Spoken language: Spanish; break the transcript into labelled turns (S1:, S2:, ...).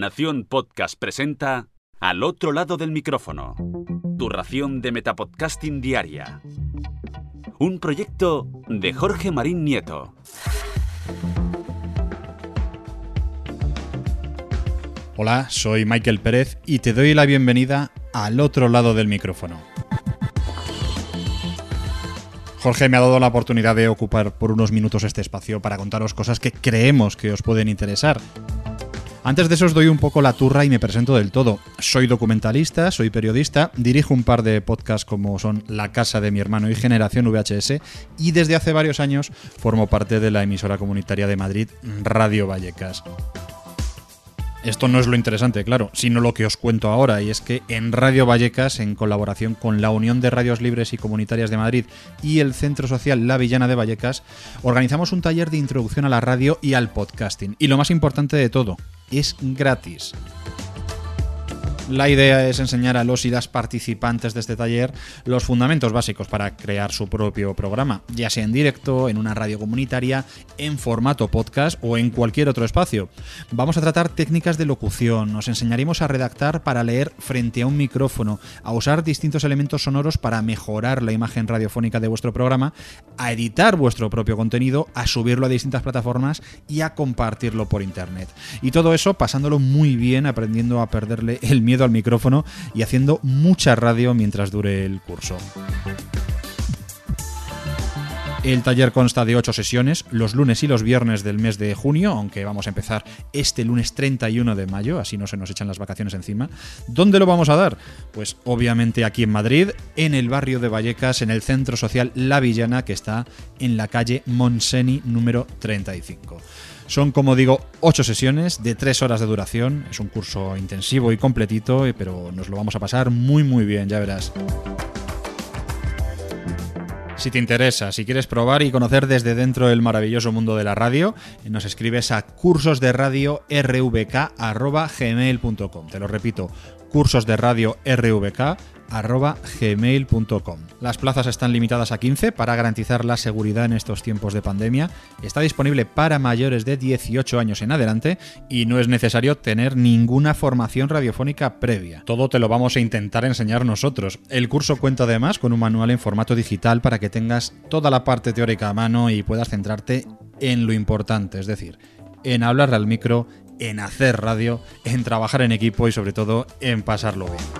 S1: Nación Podcast presenta Al otro lado del micrófono. Tu ración de Metapodcasting Diaria. Un proyecto de Jorge Marín Nieto.
S2: Hola, soy Michael Pérez y te doy la bienvenida al otro lado del micrófono. Jorge me ha dado la oportunidad de ocupar por unos minutos este espacio para contaros cosas que creemos que os pueden interesar. Antes de eso os doy un poco la turra y me presento del todo. Soy documentalista, soy periodista, dirijo un par de podcasts como son La Casa de mi hermano y Generación VHS y desde hace varios años formo parte de la emisora comunitaria de Madrid Radio Vallecas. Esto no es lo interesante, claro, sino lo que os cuento ahora, y es que en Radio Vallecas, en colaboración con la Unión de Radios Libres y Comunitarias de Madrid y el Centro Social La Villana de Vallecas, organizamos un taller de introducción a la radio y al podcasting. Y lo más importante de todo, es gratis. La idea es enseñar a los y las participantes de este taller los fundamentos básicos para crear su propio programa, ya sea en directo, en una radio comunitaria, en formato podcast o en cualquier otro espacio. Vamos a tratar técnicas de locución, nos enseñaremos a redactar para leer frente a un micrófono, a usar distintos elementos sonoros para mejorar la imagen radiofónica de vuestro programa, a editar vuestro propio contenido, a subirlo a distintas plataformas y a compartirlo por internet. Y todo eso pasándolo muy bien, aprendiendo a perderle el miedo al micrófono y haciendo mucha radio mientras dure el curso. El taller consta de 8 sesiones, los lunes y los viernes del mes de junio, aunque vamos a empezar este lunes 31 de mayo, así no se nos echan las vacaciones encima. ¿Dónde lo vamos a dar? Pues obviamente aquí en Madrid, en el barrio de Vallecas, en el centro social La Villana, que está en la calle Monseni número 35. Son, como digo, ocho sesiones de tres horas de duración. Es un curso intensivo y completito, pero nos lo vamos a pasar muy muy bien, ya verás. Si te interesa, si quieres probar y conocer desde dentro el maravilloso mundo de la radio, nos escribes a cursosderadiorvk.gmail.com. Te lo repito, cursosderadiorvk gmail.com. Las plazas están limitadas a 15 para garantizar la seguridad en estos tiempos de pandemia. Está disponible para mayores de 18 años en adelante y no es necesario tener ninguna formación radiofónica previa. Todo te lo vamos a intentar enseñar nosotros. El curso cuenta además con un manual en formato digital para que tengas toda la parte teórica a mano y puedas centrarte en lo importante, es decir, en hablar al micro, en hacer radio, en trabajar en equipo y sobre todo en pasarlo bien.